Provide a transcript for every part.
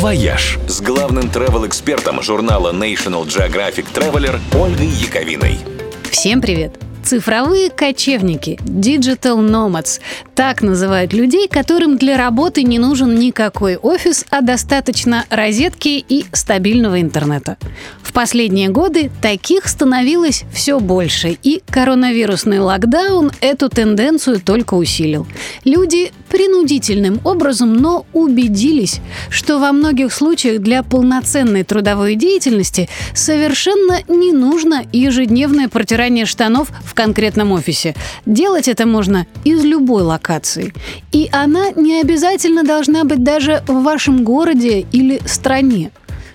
«Вояж» с главным travel-экспертом журнала National Geographic Traveler Ольгой Яковиной. Всем привет! Цифровые кочевники, digital nomads. Так называют людей, которым для работы не нужен никакой офис, а достаточно розетки и стабильного интернета. В последние годы таких становилось все больше, и коронавирусный локдаун эту тенденцию только усилил. Люди принудительным образом, но убедились, что во многих случаях для полноценной трудовой деятельности совершенно не нужно ежедневное протирание штанов в конкретном офисе. Делать это можно из любой локации. И она не обязательно должна быть даже в вашем городе или стране.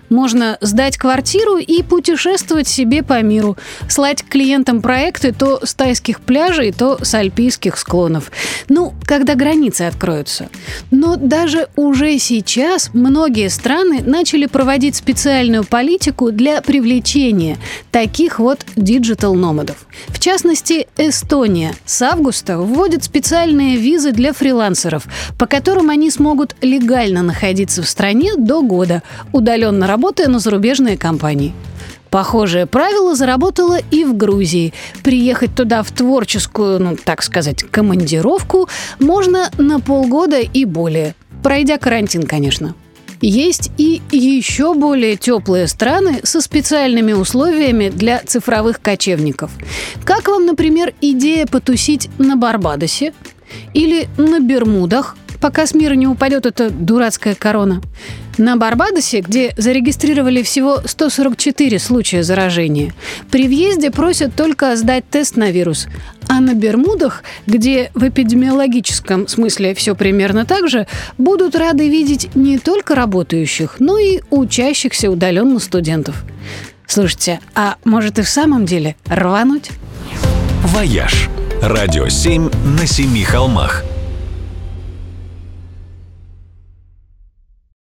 Можно сдать квартиру и путешествовать себе по миру, слать клиентам проекты то с тайских пляжей, то с альпийских склонов. Ну, когда границы откроются. Но даже уже сейчас многие страны начали проводить специальную политику для привлечения таких вот digital-номадов. В частности, Эстония с августа вводит специальные визы для фрилансеров, по которым они смогут легально находиться в стране до года, удаленно работая на зарубежные компании. Похожее правило заработало и в Грузии. Приехать туда в творческую, ну, так сказать, командировку можно на полгода и более. Пройдя карантин, конечно. Есть и еще более теплые страны со специальными условиями для цифровых кочевников. Как вам, например, идея потусить на Барбадосе или на Бермудах, пока с мира не упадет эта дурацкая корона? На Барбадосе, где зарегистрировали всего 144 случая заражения, при въезде просят только сдать тест на вирус. А на Бермудах, где в эпидемиологическом смысле все примерно так же, будут рады видеть не только работающих, но и учащихся удаленно студентов. Слушайте, а может и в самом деле рвануть? «Вояж» – радио 7 на семи холмах –